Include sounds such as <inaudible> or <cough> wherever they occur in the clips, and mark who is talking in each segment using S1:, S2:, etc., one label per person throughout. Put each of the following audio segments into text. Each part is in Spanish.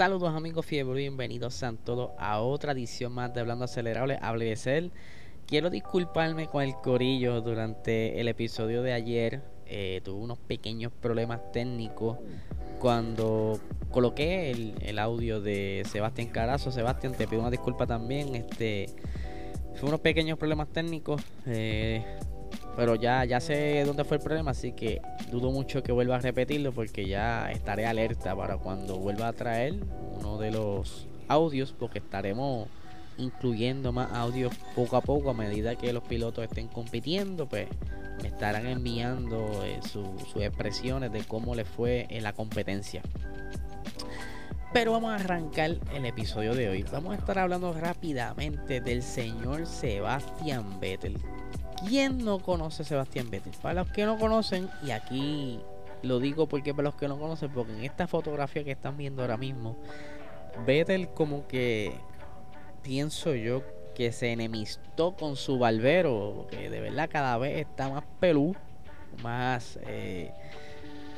S1: Saludos amigos fiebre, bienvenidos a todos a otra edición más de Hablando Acelerable, hable de ser. Quiero disculparme con el corillo durante el episodio de ayer. Eh, tuve unos pequeños problemas técnicos cuando coloqué el, audio de Sebastián Carazo. Sebastián, te pido una disculpa también. Este, fue unos pequeños problemas técnicos. Eh, pero ya, ya sé dónde fue el problema, así que dudo mucho que vuelva a repetirlo porque ya estaré alerta para cuando vuelva a traer uno de los audios, porque estaremos incluyendo más audios poco a poco a medida que los pilotos estén compitiendo, pues me estarán enviando eh, sus expresiones de cómo les fue en la competencia. Pero vamos a arrancar el episodio de hoy. Vamos a estar hablando rápidamente del señor Sebastian Vettel. ¿Quién no conoce Sebastián Vettel? Para los que no conocen, y aquí lo digo porque para los que no conocen, porque en esta fotografía que están viendo ahora mismo, Vettel como que pienso yo que se enemistó con su barbero, que de verdad cada vez está más pelú, más eh,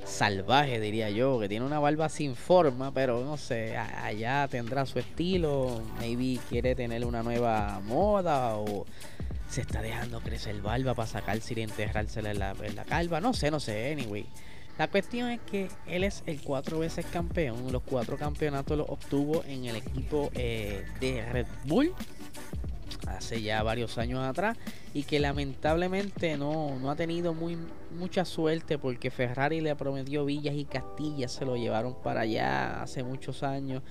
S1: salvaje diría yo, que tiene una barba sin forma, pero no sé, allá tendrá su estilo, maybe quiere tener una nueva moda o se está dejando crecer barba para sacarse y enterrársela en la, en la calva. No sé, no sé, anyway. La cuestión es que él es el cuatro veces campeón. Los cuatro campeonatos los obtuvo en el equipo eh, de Red Bull hace ya varios años atrás y que lamentablemente no, no ha tenido muy, mucha suerte porque Ferrari le prometió villas y castillas, se lo llevaron para allá hace muchos años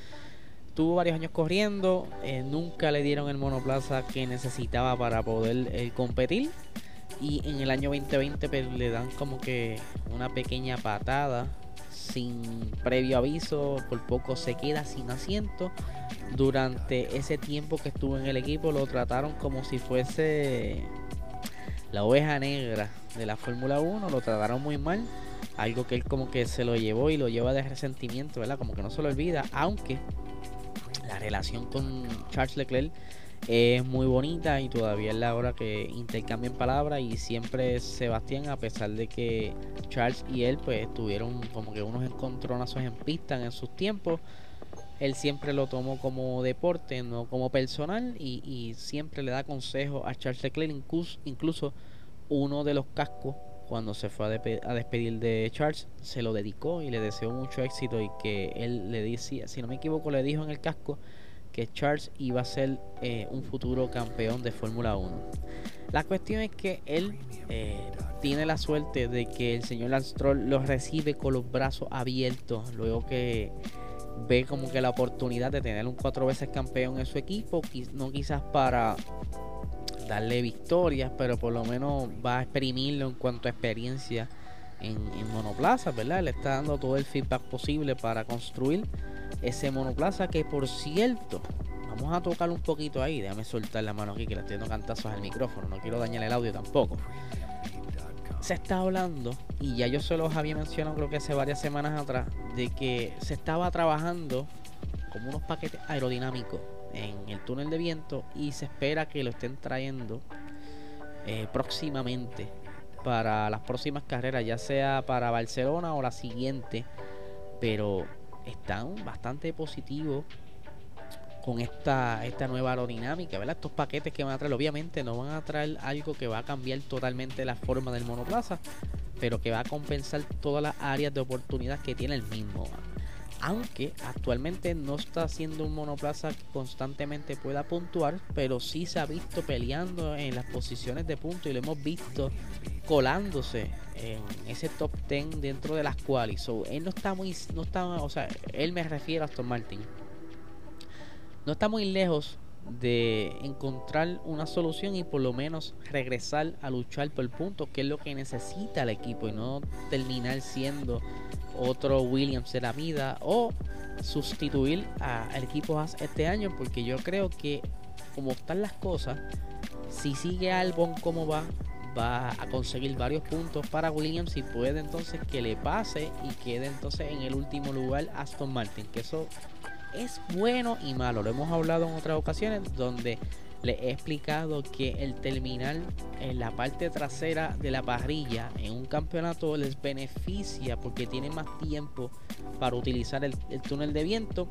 S1: Tuvo varios años corriendo, eh, nunca le dieron el monoplaza que necesitaba para poder eh, competir. Y en el año 2020 pues, le dan como que una pequeña patada sin previo aviso, por poco se queda sin asiento. Durante ese tiempo que estuvo en el equipo lo trataron como si fuese la oveja negra de la Fórmula 1, lo trataron muy mal. Algo que él como que se lo llevó y lo lleva de resentimiento, ¿verdad? Como que no se lo olvida, aunque relación con Charles Leclerc es muy bonita y todavía es la hora que intercambian palabras y siempre Sebastián a pesar de que Charles y él pues tuvieron como que unos encontronazos en pista en sus tiempos él siempre lo tomó como deporte no como personal y, siempre le da consejos a Charles Leclerc incluso, incluso uno de los cascos cuando se fue a, despedir de Charles, se lo dedicó y le deseó mucho éxito y que él le decía, si no me equivoco, le dijo en el casco que Charles iba a ser eh, un futuro campeón de Fórmula 1. La cuestión es que él eh, tiene la suerte de que el señor Lance lo recibe con los brazos abiertos, luego que ve como que la oportunidad de tener un cuatro veces campeón en su equipo, no quizás para darle victorias, pero por lo menos va a exprimirlo en cuanto a experiencia en, monoplaza, ¿verdad? Le está dando todo el feedback posible para construir ese monoplaza que por cierto, vamos a tocar un poquito ahí, déjame soltar la mano aquí que le estoy dando cantazos al micrófono, no quiero dañar el audio tampoco. Se está hablando, y ya yo se los había mencionado creo que hace varias semanas atrás, de que se estaba trabajando como unos paquetes aerodinámicos en el túnel de viento y se espera que lo estén trayendo eh, próximamente para las próximas carreras, ya sea para Barcelona o la siguiente, pero están bastante positivos con esta, esta nueva aerodinámica, ¿verdad? Estos paquetes que van a traer, obviamente no van a traer algo que va a cambiar totalmente la forma del monoplaza, pero que va a compensar todas las áreas de oportunidad que tiene el mismo aunque actualmente no está haciendo un monoplaza que constantemente pueda puntuar, pero sí se ha visto peleando en las posiciones de punto y lo hemos visto colándose en ese top 10 dentro de las cuales. él no está muy, no está, o sea, él me refiero a Aston Martin. No está muy lejos de encontrar una solución y por lo menos regresar a luchar por el punto, que es lo que necesita el equipo y no terminar siendo otro Williams de la vida o sustituir al equipo Haas este año porque yo creo que como están las cosas si sigue Albon como va va a conseguir varios puntos para Williams y puede entonces que le pase y quede entonces en el último lugar Aston Martin que eso es bueno y malo. Lo hemos hablado en otras ocasiones donde le he explicado que el terminal en la parte trasera de la parrilla en un campeonato les beneficia porque tiene más tiempo para utilizar el, túnel de viento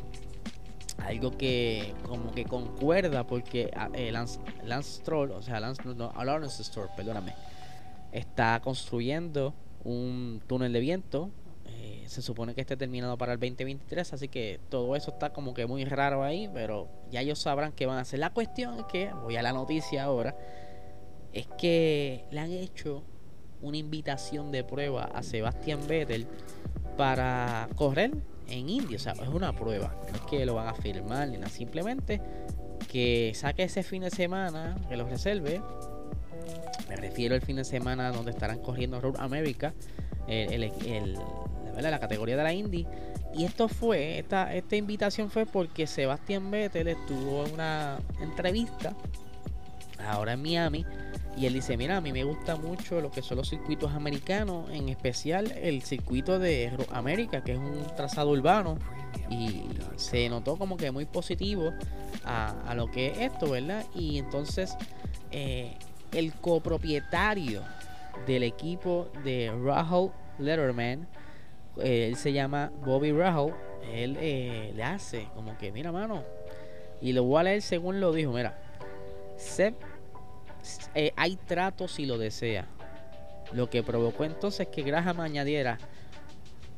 S1: algo que como que concuerda porque ah, eh, Lance, Lance Stroll, o sea, Lance, no, Lawrence Stroll, perdóname, está construyendo un túnel de viento. Eh, se supone que esté terminado para el 2023, así que todo eso está como que muy raro ahí, pero ya ellos sabrán qué van a hacer. La cuestión es que, voy a la noticia ahora, es que le han hecho una invitación de prueba a Sebastián Vettel para correr en India. O sea, es una prueba. No es que lo van a firmar ni nada. Simplemente que saque ese fin de semana, que lo reserve. Me refiero al fin de semana donde estarán corriendo Road America, la, categoría de la Indy. Y esto fue, esta, esta invitación fue porque Sebastián Vettel estuvo en una entrevista ahora en Miami y él dice, mira, a mí me gusta mucho lo que son los circuitos americanos, en especial el circuito de América, que es un trazado urbano. Y se notó como que muy positivo a, lo que es esto, ¿verdad? Y entonces eh, el copropietario del equipo de Rahul Letterman, él se llama Bobby Rahul, él eh, le hace como que, mira, mano, y lo voy a según lo dijo, mira, Seb eh, hay trato si lo desea. Lo que provocó entonces que Graham añadiera,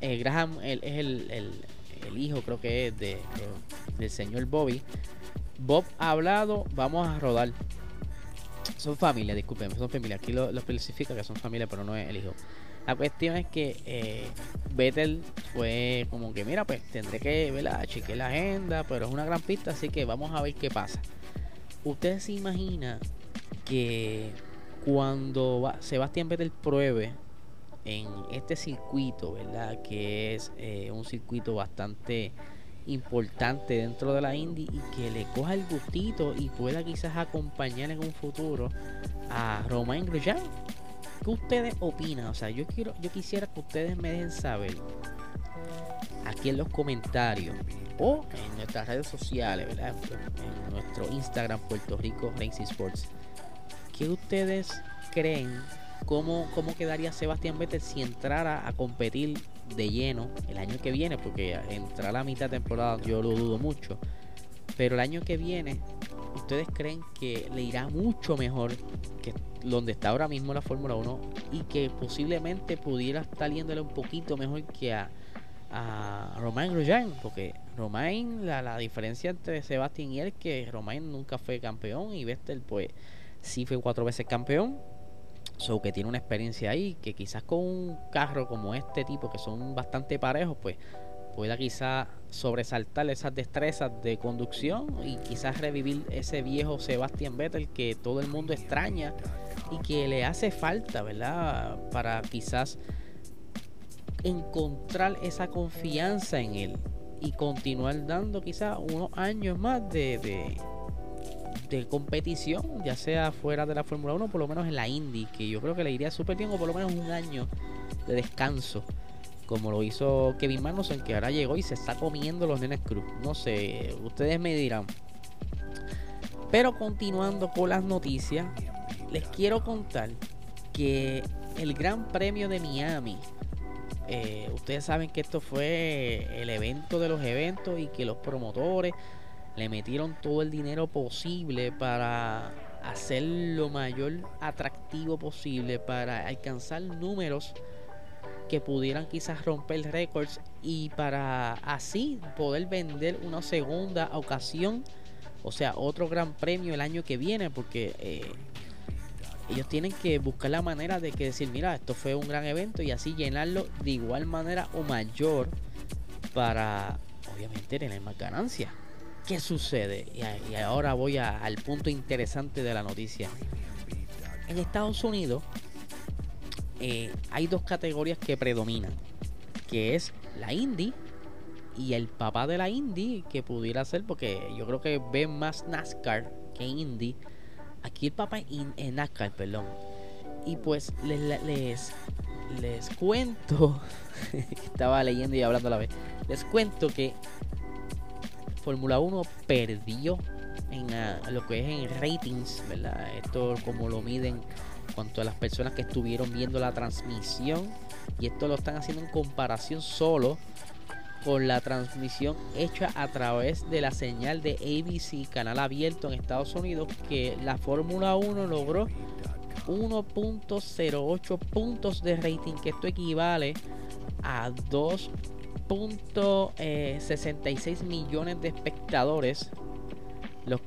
S1: eh, Graham es el, el, hijo creo que es de, del señor Bobby. Bob ha hablado, vamos a rodar. Son familia, disculpen, son familia. Aquí lo, especifica que son familia, pero no es el hijo. La cuestión es que eh, Vettel fue como que, mira, pues tendré que ver la la agenda, pero es una gran pista, así que vamos a ver qué pasa. Ustedes se imaginan que cuando Sebastián Vettel pruebe en este circuito, ¿verdad? Que es eh, un circuito bastante importante dentro de la Indy y que le coja el gustito y pueda quizás acompañar en un futuro a Romain Grosjean. ¿Qué ustedes opinan? O sea, yo quiero, yo quisiera que ustedes me dejen saber aquí en los comentarios o en nuestras redes sociales, ¿verdad? En nuestro Instagram Puerto Rico Racing Sports ¿Qué ustedes creen? ¿Cómo, ¿Cómo quedaría Sebastián Vettel si entrara a competir de lleno el año que viene? Porque entrar a la mitad de temporada yo lo dudo mucho. Pero el año que viene, ¿ustedes creen que le irá mucho mejor que donde está ahora mismo la Fórmula 1 y que posiblemente pudiera estar yéndole un poquito mejor que a, a Romain Grosjean? Porque Romain, la, la diferencia entre Sebastián y él es que Romain nunca fue campeón y Vettel pues sí fue cuatro veces campeón. So que tiene una experiencia ahí, que quizás con un carro como este tipo, que son bastante parejos, pues pueda quizás sobresaltar esas destrezas de conducción y quizás revivir ese viejo Sebastian Vettel que todo el mundo extraña y que le hace falta, ¿verdad? Para quizás encontrar esa confianza en él y continuar dando quizás unos años más de, de competición, ya sea fuera de la Fórmula 1, por lo menos en la Indy, que yo creo que le iría súper bien, o por lo menos un año de descanso, como lo hizo Kevin Magnussen, que ahora llegó y se está comiendo los nenes cruz. No sé, ustedes me dirán. Pero continuando con las noticias, les quiero contar que el Gran Premio de Miami, eh, ustedes saben que esto fue el evento de los eventos y que los promotores le metieron todo el dinero posible para hacer lo mayor atractivo posible para alcanzar números que pudieran quizás romper récords y para así poder vender una segunda ocasión, o sea, otro gran premio el año que viene, porque eh, ellos tienen que buscar la manera de que decir, mira, esto fue un gran evento y así llenarlo de igual manera o mayor para obviamente tener más ganancias. ¿Qué sucede? Y, ahora voy al punto interesante de la noticia. En Estados Unidos eh, hay dos categorías que predominan, que es la indie y el papá de la indie, que pudiera ser, porque yo creo que ve más NASCAR que indie. Aquí el papá es NASCAR, perdón. Y pues les, les, les cuento, <laughs> estaba leyendo y hablando a la vez, les cuento que Fórmula 1 perdió en lo que es en ratings, ¿verdad? Esto como lo miden cuanto a las personas que estuvieron viendo la transmisión y esto lo están haciendo en comparación solo con la transmisión hecha a través de la señal de ABC, canal abierto en Estados Unidos, que la Fórmula 1 logró 1.08 puntos de rating, que esto equivale a 2.66 millones de espectadores,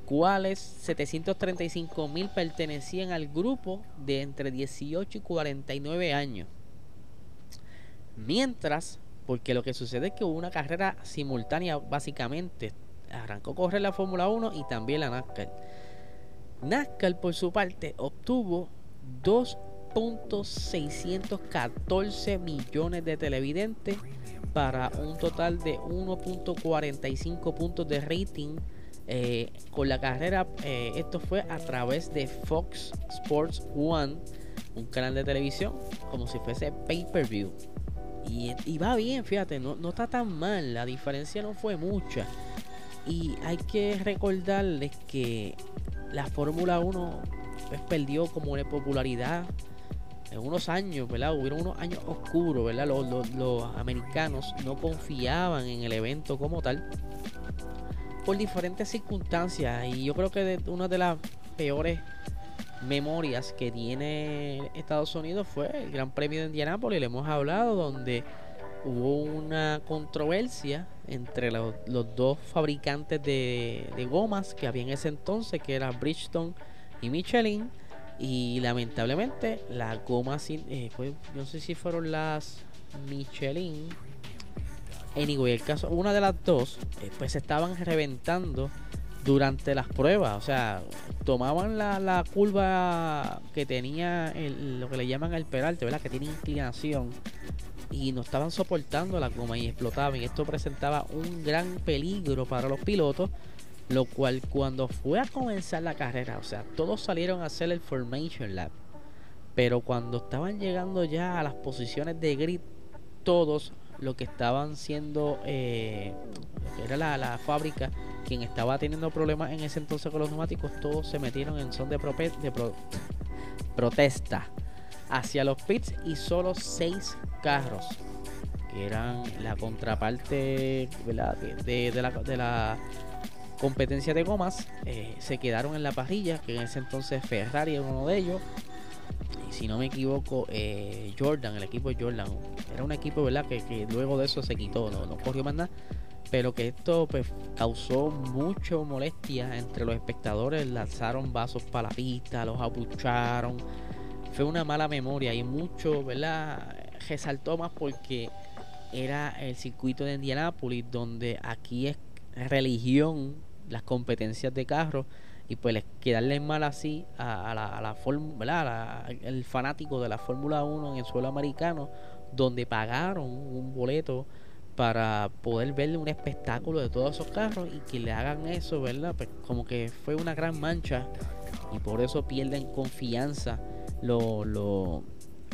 S1: cuales 735 mil pertenecían al grupo de entre 18 y 49 años. Mientras, porque lo que sucede es que hubo una carrera simultánea básicamente, arrancó a correr la Fórmula 1 y también la NASCAR. NASCAR por su parte obtuvo 2.614 millones de televidentes para un total de 1.45 puntos de rating eh, con la carrera. Eh, esto fue a través de Fox Sports One, un canal de televisión, como si fuese pay-per-view. Y, va bien, fíjate, no, no está tan mal, la diferencia no fue mucha. Y hay que recordarles que la Fórmula 1 pues, perdió como de popularidad en unos años, ¿verdad? Hubieron unos años oscuros, ¿verdad? Los, americanos no confiaban en el evento como tal por diferentes circunstancias y yo creo que de, una de las peores memorias que tiene Estados Unidos fue el Gran Premio de Indianápolis, le hemos hablado, donde hubo una controversia entre los, dos fabricantes de, gomas que había en ese entonces, que era Bridgestone y Michelin. Y lamentablemente las gomas, eh, no sé si fueron las Michelin. Anyway, el caso, una de las dos, eh, pues se estaban reventando durante las pruebas. O sea, tomaban la, la curva que tenía lo que le llaman el peralte, ¿verdad? Que tiene inclinación. Y no estaban soportando la goma y explotaban. Y esto presentaba un gran peligro para los pilotos lo cual cuando fue a comenzar la carrera, o sea, todos salieron a hacer el Formation Lab. Pero cuando estaban llegando ya a las posiciones de grid, todos lo que estaban siendo, eh, era la, fábrica, quien estaba teniendo problemas en ese entonces con los neumáticos, todos se metieron en son de, de protesta hacia los pits y solo seis carros, que eran la contraparte de la competencia de gomas eh, se quedaron en la parrilla, que en ese entonces Ferrari era uno de ellos. Si no me equivoco, eh, Jordan, el equipo de Jordan, era un equipo ¿verdad? Que, luego de eso se quitó, no, no corrió más nada. Pero que esto pues, causó mucha molestia entre los espectadores, lanzaron vasos para la pista, los apucharon. Fue una mala memoria y mucho, ¿verdad? Resaltó más porque era el circuito de Indianápolis, donde aquí es religión las competencias de carro y pues quedarle mal así a, la, a la, el fanático de la Fórmula 1 en el suelo americano donde pagaron un boleto para poder ver un espectáculo de todos esos carros y que le hagan eso, ¿verdad? Pues como que fue una gran mancha y por eso pierden confianza los, los,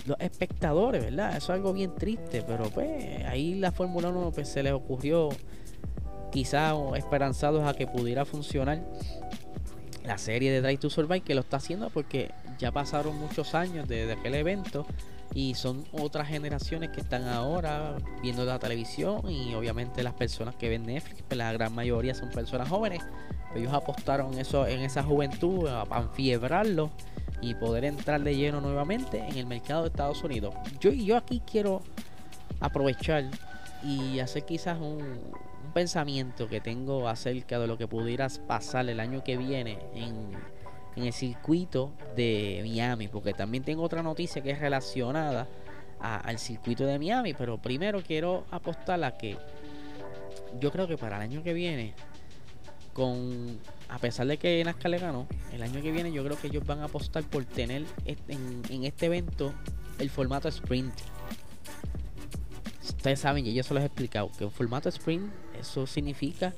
S1: los espectadores, ¿verdad? Eso es algo bien triste, pero pues ahí la Fórmula 1 pues, se les ocurrió quizá esperanzados a que pudiera funcionar la serie de Drive to Survive que lo está haciendo porque ya pasaron muchos años desde aquel evento y son otras generaciones que están ahora viendo la televisión y obviamente las personas que ven Netflix, pues la gran mayoría son personas jóvenes. Ellos apostaron eso en esa juventud a enfiebrarlo y poder entrar de lleno nuevamente en el mercado de Estados Unidos. Yo yo aquí quiero aprovechar y hacer quizás un, pensamiento que tengo acerca de lo que pudieras pasar el año que viene en, el circuito de Miami, porque también tengo otra noticia que es relacionada al circuito de Miami, pero primero quiero apostar a que yo creo que para el año que viene, con a pesar de que NASCAR le ganó, el año que viene yo creo que ellos van a apostar por tener en, en este evento el formato sprint. Ustedes saben, y yo se los he explicado, que un formato sprint eso significa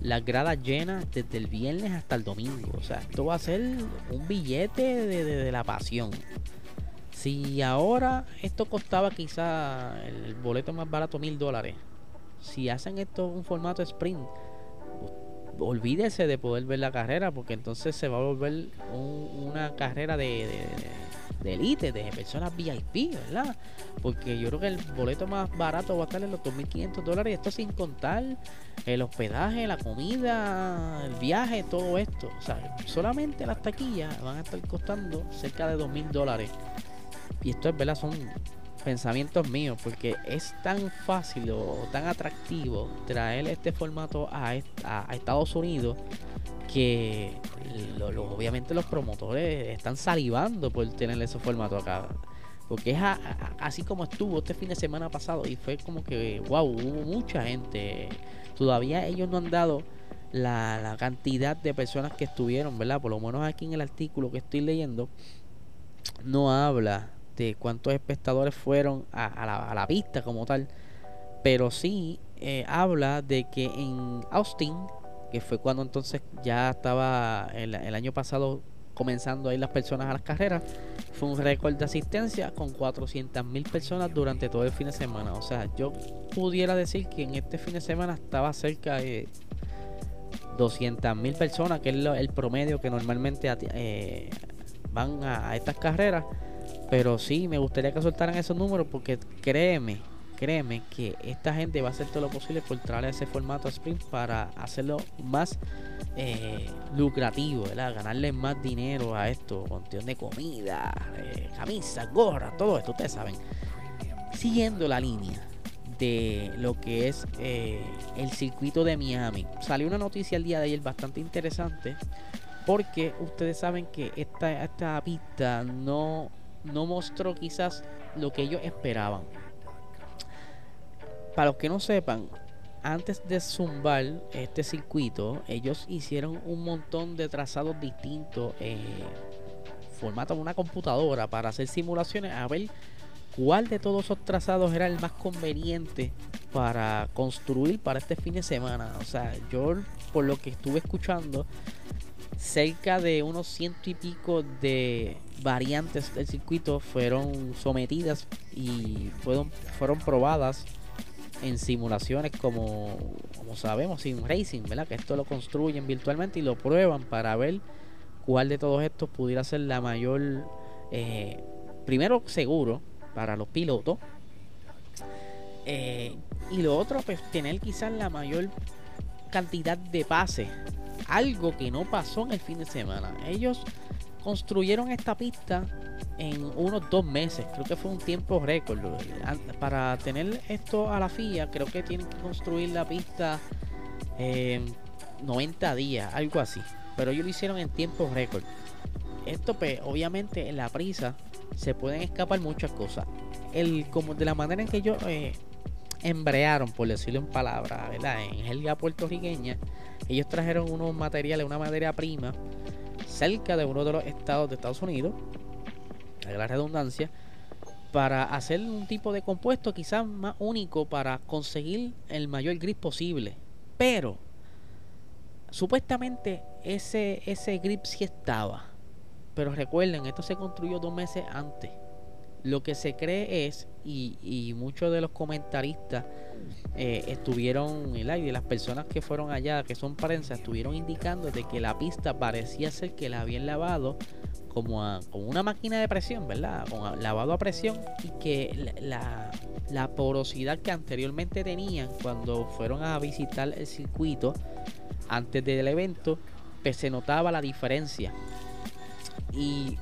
S1: las gradas llenas desde el viernes hasta el domingo. O sea, esto va a ser un billete de, la pasión. Si ahora esto costaba quizá el boleto más barato mil dólares, si hacen esto un formato sprint, olvídese de poder ver la carrera, porque entonces se va a volver una carrera de, de elite, de personas VIP, ¿verdad? Porque yo creo que el boleto más barato va a estar en los 2.500 dólares, esto sin contar el hospedaje, la comida, el viaje, todo esto. O sea, solamente las taquillas van a estar costando cerca de 2.000 dólares. Y esto es, ¿verdad? Son pensamientos míos, porque es tan fácil o tan atractivo traer este formato a, a Estados Unidos que obviamente los promotores están salivando por tener ese formato acá. Porque es así como estuvo este fin de semana pasado y fue como que, wow, hubo mucha gente. Todavía ellos no han dado la, la, cantidad de personas que estuvieron, ¿verdad? Por lo menos aquí en el artículo que estoy leyendo, no habla de cuántos espectadores fueron a, la, a pista como tal, pero sí eh, habla de que en Austin que fue cuando entonces ya estaba el, año pasado comenzando ahí las personas a las carreras, fue un récord de asistencia con 400 mil personas durante todo el fin de semana. O sea, yo pudiera decir que en este fin de semana estaba cerca de 200 mil personas, que es el promedio que normalmente eh, van a, a, estas carreras. Pero sí, me gustaría que soltaran esos números porque créeme, créeme que esta gente va a hacer todo lo posible por traer ese formato sprint para hacerlo más eh, lucrativo, ¿verdad? ganarle más dinero a esto, contión de comida, eh, camisas, gorras, todo esto, ustedes saben. Siguiendo la línea de lo que es eh, el circuito de Miami, salió una noticia el día de ayer bastante interesante porque ustedes saben que esta, esta pista no, no mostró quizás lo que ellos esperaban para los que no sepan, antes de zumbar este circuito, ellos hicieron un montón de trazados distintos, eh, formato una computadora para hacer simulaciones a ver cuál de todos esos trazados era el más conveniente para construir para este fin de semana. O sea, yo por lo que estuve escuchando, cerca de unos ciento y pico de variantes del circuito fueron sometidas y fueron, fueron probadas en simulaciones como, como sabemos, Sim Racing, ¿verdad? Que esto lo construyen virtualmente y lo prueban para ver cuál de todos estos pudiera ser la mayor, eh, primero seguro para los pilotos. Eh, y lo otro, pues tener quizás la mayor cantidad de pases. Algo que no pasó en el fin de semana. Ellos construyeron esta pista en unos dos meses. Creo que fue un tiempo récord. Para tener esto a la FIA, creo que tienen que construir la pista en 90 días, algo así. Pero ellos lo hicieron en tiempo récord. Esto, pues, obviamente, en la prisa se pueden escapar muchas cosas. El, como de la manera en que ellos eh, embrearon, por decirlo en palabras, ¿verdad? En Helga puertorriqueña, ellos trajeron unos materiales, una materia prima cerca de uno de los estados de Estados Unidos, a la redundancia, para hacer un tipo de compuesto quizás más único para conseguir el mayor grip posible. Pero supuestamente ese, ese grip sí estaba. Pero recuerden, esto se construyó dos meses antes. Lo que se cree es, y, y muchos de los comentaristas eh, estuvieron, y las personas que fueron allá, que son prensa, estuvieron indicando de que la pista parecía ser que la habían lavado como a, con una máquina de presión, ¿verdad? Con lavado a presión y que la, la porosidad que anteriormente tenían cuando fueron a visitar el circuito antes del evento, pues se notaba la diferencia. Y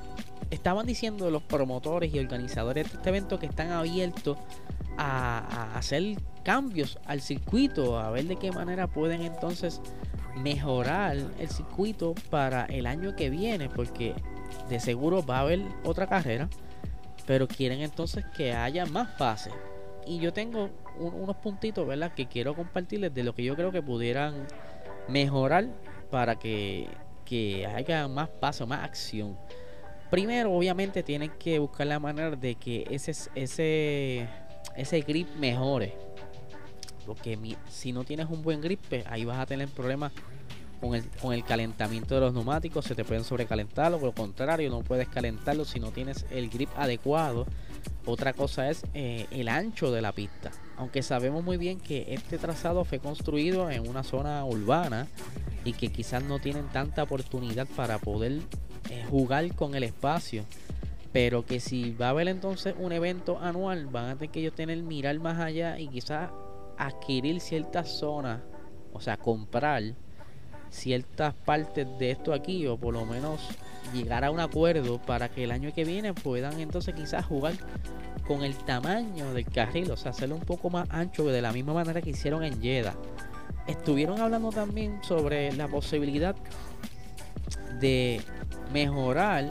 S1: estaban diciendo los promotores y organizadores de este evento que están abiertos a, hacer cambios al circuito, a ver de qué manera pueden entonces mejorar el circuito para el año que viene, porque de seguro va a haber otra carrera, pero quieren entonces que haya más fases. Y yo tengo unos puntitos, ¿verdad? Que quiero compartirles de lo que yo creo que pudieran mejorar para que, que haya más paso, más acción. Primero, obviamente, tienen que buscar la manera de que ese, ese ese grip mejore. Porque si no tienes un buen grip, pues, ahí vas a tener problemas con el, con el calentamiento de los neumáticos. Se te pueden sobrecalentar, o por lo contrario, no puedes calentarlo si no tienes el grip adecuado. Otra cosa es eh, el ancho de la pista. Aunque sabemos muy bien que este trazado fue construido en una zona urbana y que quizás no tienen tanta oportunidad para poder eh, jugar con el espacio pero que si va a haber entonces un evento anual, van a tener que ellos tener mirar más allá y quizás adquirir ciertas zonas, o sea, comprar ciertas partes de esto aquí o por lo menos llegar a un acuerdo para que el año que viene puedan entonces quizás jugar con el tamaño del carril, o sea, hacerlo un poco más ancho de la misma manera que hicieron en Jeddah. Estuvieron hablando también sobre la posibilidad de mejorar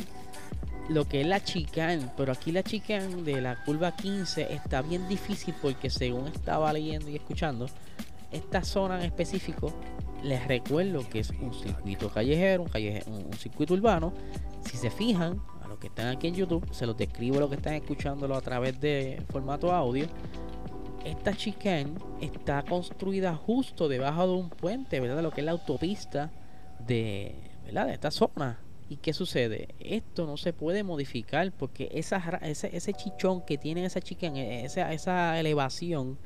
S1: lo que es la chicane, pero aquí la chicane de la curva 15 está bien difícil porque según estaba leyendo y escuchando, esta zona en específico, les recuerdo que es un circuito callejero, un, un circuito urbano. Si se fijan, a los que están aquí en YouTube, se los describo lo que están escuchándolo a través de formato audio. Esta chicane está construida justo debajo de un puente, ¿verdad? Lo que es la autopista de, ¿verdad? de esta zona. ¿Y qué sucede? Esto no se puede modificar porque ese, ese chichón que tiene esa chicane, esa, esa elevación,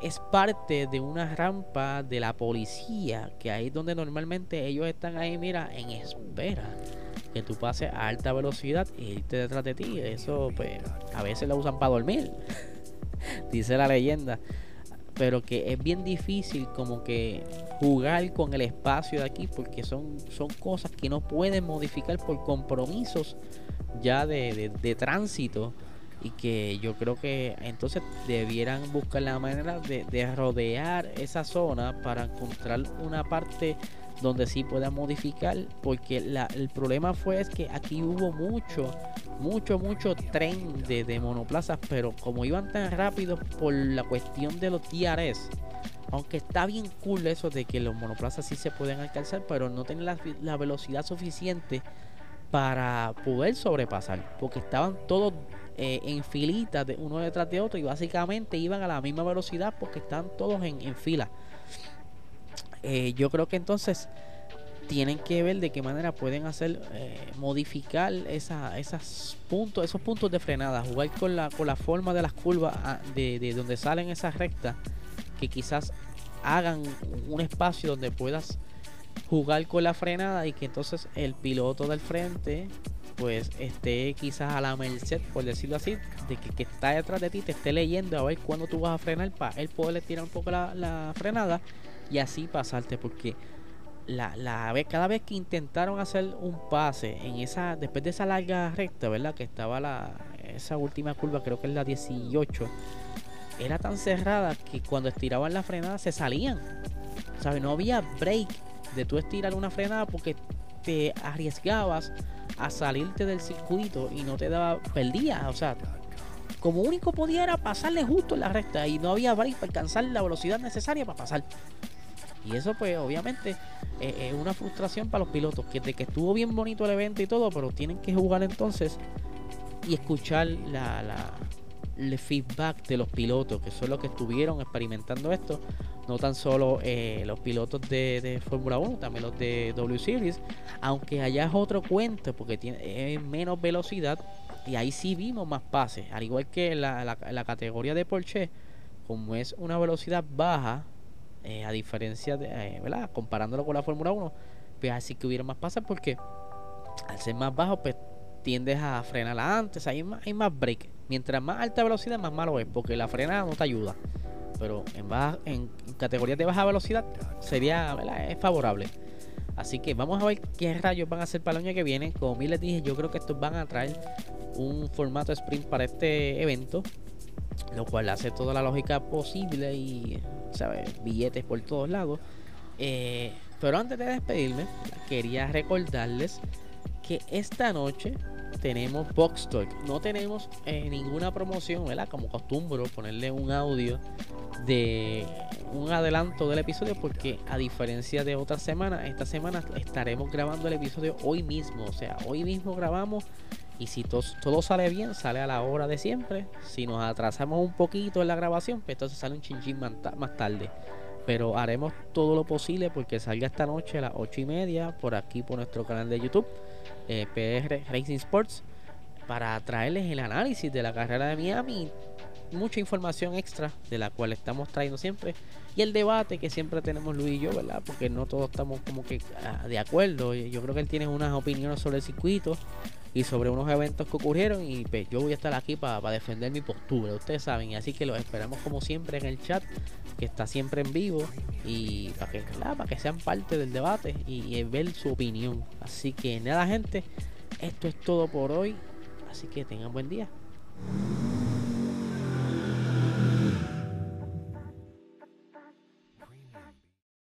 S1: es parte de una rampa de la policía, que ahí es donde normalmente ellos están ahí, mira, en espera. Que tú pases a alta velocidad y irte detrás de ti. Eso, pues, a veces lo usan para dormir. <laughs> Dice la leyenda. Pero que es bien difícil como que jugar con el espacio de aquí porque son, son cosas que no pueden modificar por compromisos ya de, de tránsito y que yo creo que entonces debieran buscar la manera de, rodear esa zona para encontrar una parte donde sí pueda modificar porque el problema fue es que aquí hubo mucho mucho mucho tren de, de monoplazas pero como iban tan rápido por la cuestión de los DRS aunque está bien cool eso de que los monoplazas sí se pueden alcanzar pero no tienen la, la velocidad suficiente para poder sobrepasar porque estaban todos eh, en filitas de uno detrás de otro y básicamente iban a la misma velocidad porque están todos en, fila. Eh, yo creo que entonces tienen que ver de qué manera pueden hacer eh, modificar esa, esas puntos, esos puntos de frenada, jugar con la, con la forma de las curvas ah, de, de donde salen esas rectas, que quizás hagan un espacio donde puedas jugar con la frenada y que entonces el piloto del frente pues esté quizás a la merced, por decirlo así, de que, está detrás de ti te esté leyendo a ver cuándo tú vas a frenar para él poderle tirar un poco la, frenada y así pasarte porque la, la cada vez que intentaron hacer un pase en esa después de esa larga recta, ¿verdad? Que estaba la esa última curva, creo que es la 18, era tan cerrada que cuando estiraban la frenada se salían. ¿Sabes? No había break de tú estirar una frenada porque te arriesgabas a salirte del circuito y no te daba, perdía, o sea, como único podía era pasarle justo en la recta y no había break para alcanzar la velocidad necesaria para pasar. Y eso pues obviamente eh, es una frustración para los pilotos, que de que estuvo bien bonito el evento y todo, pero tienen que jugar entonces y escuchar la, la, el feedback de los pilotos, que son los que estuvieron experimentando esto, no tan solo eh, los pilotos de, de Fórmula 1, también los de W Series, aunque allá es otro cuento porque tiene menos velocidad y ahí sí vimos más pases, al igual que la, la, categoría de Porsche, como es una velocidad baja, eh, a diferencia de, eh, ¿verdad? Comparándolo con la Fórmula 1, pues así que hubiera más pases porque al ser más bajo, pues tiendes a frenarla antes, hay más, hay más break. Mientras más alta velocidad, más malo es, porque la frenada no te ayuda. Pero en, baja, en categorías de baja velocidad sería es favorable. Así que vamos a ver qué rayos van a hacer para el año que viene. Como bien les dije, yo creo que estos van a traer un formato sprint para este evento. Lo cual hace toda la lógica posible y, ¿sabes? Billetes por todos lados. Eh, pero antes de despedirme, quería recordarles que esta noche tenemos Box Talk. No tenemos eh, ninguna promoción, ¿verdad? Como costumbro, ponerle un audio de un adelanto del episodio porque a diferencia de otras semanas, esta semana estaremos grabando el episodio hoy mismo. O sea, hoy mismo grabamos y si todo, sale bien, sale a la hora de siempre. Si nos atrasamos un poquito en la grabación, pues entonces sale un chinchín más tarde. Pero haremos todo lo posible porque salga esta noche a las 8 y media por aquí por nuestro canal de YouTube, eh, PR Racing Sports, para traerles el análisis de la carrera de Miami. Mucha información extra de la cual estamos trayendo siempre. Y el debate que siempre tenemos Luis y yo, ¿verdad? Porque no todos estamos como que ah, de acuerdo. Yo creo que él tiene unas opiniones sobre el circuito. Y sobre unos eventos que ocurrieron y pues yo voy a estar aquí para defender mi postura, ustedes saben, así que los esperamos como siempre en el chat que está siempre en vivo y para que, para que sean parte del debate y, y ver su opinión. Así que nada gente, esto es todo por hoy, así que tengan buen día.